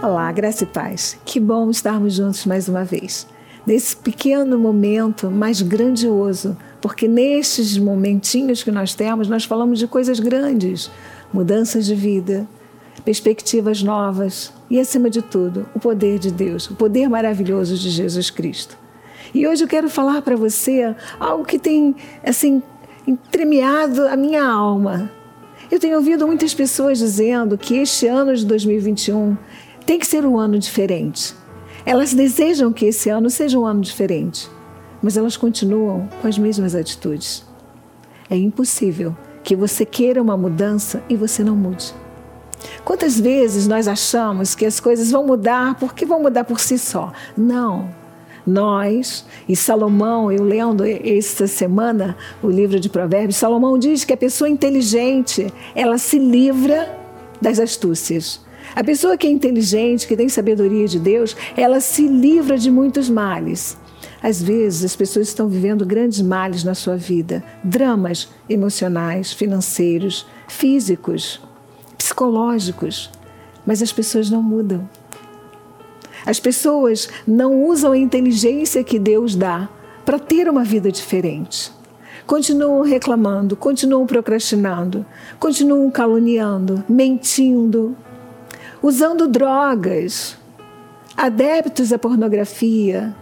Olá, graça e paz. Que bom estarmos juntos mais uma vez. Nesse pequeno momento mais grandioso, porque nestes momentinhos que nós temos, nós falamos de coisas grandes, mudanças de vida, perspectivas novas e, acima de tudo, o poder de Deus, o poder maravilhoso de Jesus Cristo. E hoje eu quero falar para você algo que tem, assim, entremeado a minha alma. Eu tenho ouvido muitas pessoas dizendo que este ano de 2021 tem que ser um ano diferente. Elas desejam que esse ano seja um ano diferente, mas elas continuam com as mesmas atitudes. É impossível que você queira uma mudança e você não mude. Quantas vezes nós achamos que as coisas vão mudar porque vão mudar por si só? Não. Nós, e Salomão, eu lendo esta semana o livro de Provérbios, Salomão diz que a pessoa inteligente, ela se livra das astúcias. A pessoa que é inteligente, que tem sabedoria de Deus, ela se livra de muitos males. Às vezes, as pessoas estão vivendo grandes males na sua vida, dramas emocionais, financeiros, físicos, psicológicos, mas as pessoas não mudam. As pessoas não usam a inteligência que Deus dá para ter uma vida diferente. Continuam reclamando, continuam procrastinando, continuam caluniando, mentindo, usando drogas, adeptos à pornografia.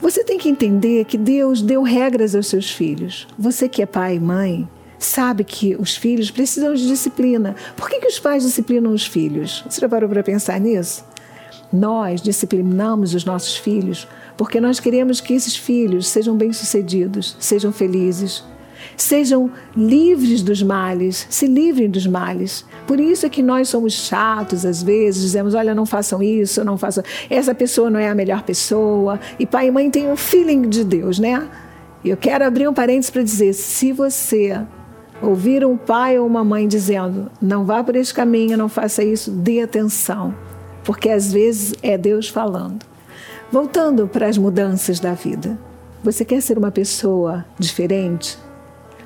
Você tem que entender que Deus deu regras aos seus filhos. Você que é pai e mãe, sabe que os filhos precisam de disciplina. Por que, que os pais disciplinam os filhos? Você já parou para pensar nisso? Nós disciplinamos os nossos filhos porque nós queremos que esses filhos sejam bem-sucedidos, sejam felizes, sejam livres dos males, se livrem dos males. Por isso é que nós somos chatos às vezes, dizemos: olha, não façam isso, não façam. Essa pessoa não é a melhor pessoa. E pai e mãe têm um feeling de Deus, né? Eu quero abrir um parênteses para dizer: se você ouvir um pai ou uma mãe dizendo, não vá por esse caminho, não faça isso, dê atenção, porque às vezes é Deus falando. Voltando para as mudanças da vida. Você quer ser uma pessoa diferente?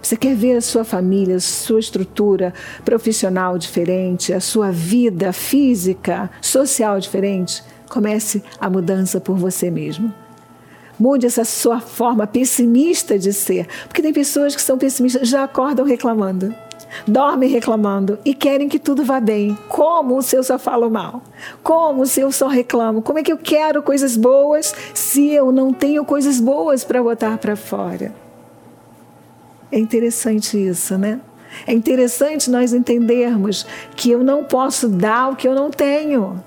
Você quer ver a sua família, a sua estrutura profissional diferente, a sua vida física, social diferente? Comece a mudança por você mesmo. Mude essa sua forma pessimista de ser. Porque tem pessoas que são pessimistas, já acordam reclamando, dormem reclamando e querem que tudo vá bem. Como se eu só falo mal? Como se eu só reclamo? Como é que eu quero coisas boas se eu não tenho coisas boas para botar para fora? É interessante isso, né? É interessante nós entendermos que eu não posso dar o que eu não tenho.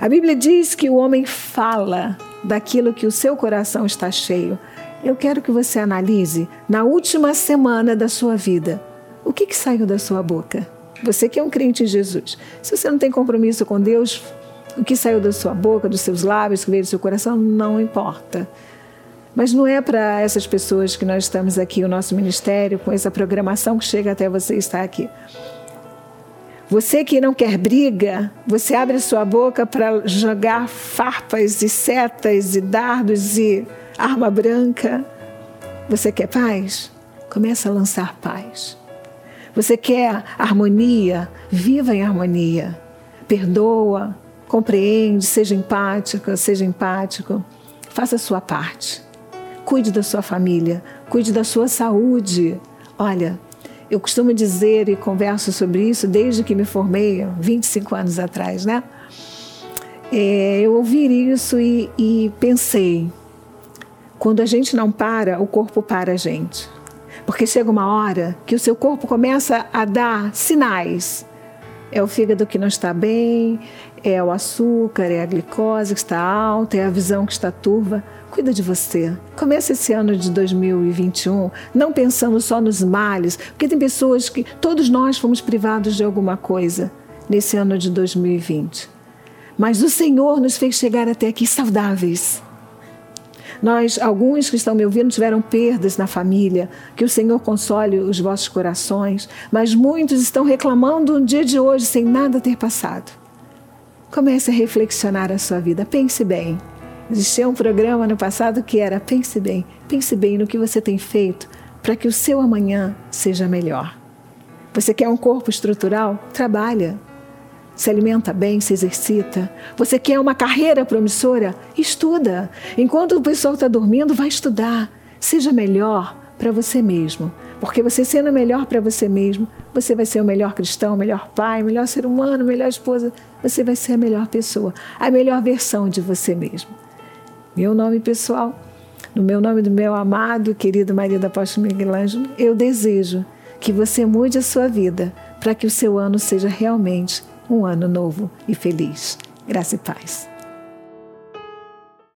A Bíblia diz que o homem fala daquilo que o seu coração está cheio. Eu quero que você analise na última semana da sua vida o que, que saiu da sua boca. Você que é um crente em Jesus. Se você não tem compromisso com Deus, o que saiu da sua boca, dos seus lábios, que veio do seu coração, não importa. Mas não é para essas pessoas que nós estamos aqui, o nosso ministério, com essa programação que chega até você estar aqui. Você que não quer briga, você abre sua boca para jogar farpas e setas e dardos e arma branca. Você quer paz? Começa a lançar paz. Você quer harmonia? Viva em harmonia. Perdoa, compreende, seja empática, seja empático. Faça a sua parte. Cuide da sua família, cuide da sua saúde. Olha, eu costumo dizer e converso sobre isso desde que me formei, 25 anos atrás, né? É, eu ouvi isso e, e pensei: quando a gente não para, o corpo para a gente. Porque chega uma hora que o seu corpo começa a dar sinais. É o fígado que não está bem, é o açúcar, é a glicose que está alta, é a visão que está turva. Cuida de você. Comece esse ano de 2021 não pensando só nos males, porque tem pessoas que todos nós fomos privados de alguma coisa nesse ano de 2020. Mas o Senhor nos fez chegar até aqui saudáveis. Nós, alguns que estão me ouvindo, tiveram perdas na família, que o Senhor console os vossos corações, mas muitos estão reclamando no dia de hoje sem nada ter passado. Comece a reflexionar a sua vida, pense bem. Existia um programa no passado que era pense bem, pense bem no que você tem feito para que o seu amanhã seja melhor. Você quer um corpo estrutural? Trabalha. Se alimenta bem, se exercita. Você quer uma carreira promissora? Estuda. Enquanto o pessoal está dormindo, vai estudar. Seja melhor para você mesmo. Porque você sendo melhor para você mesmo, você vai ser o melhor cristão, o melhor pai, o melhor ser humano, a melhor esposa. Você vai ser a melhor pessoa, a melhor versão de você mesmo. Meu nome pessoal, no meu nome do meu amado, querido marido apóstolo Miguel Ângelo, eu desejo que você mude a sua vida para que o seu ano seja realmente um ano novo e feliz. Graça e paz.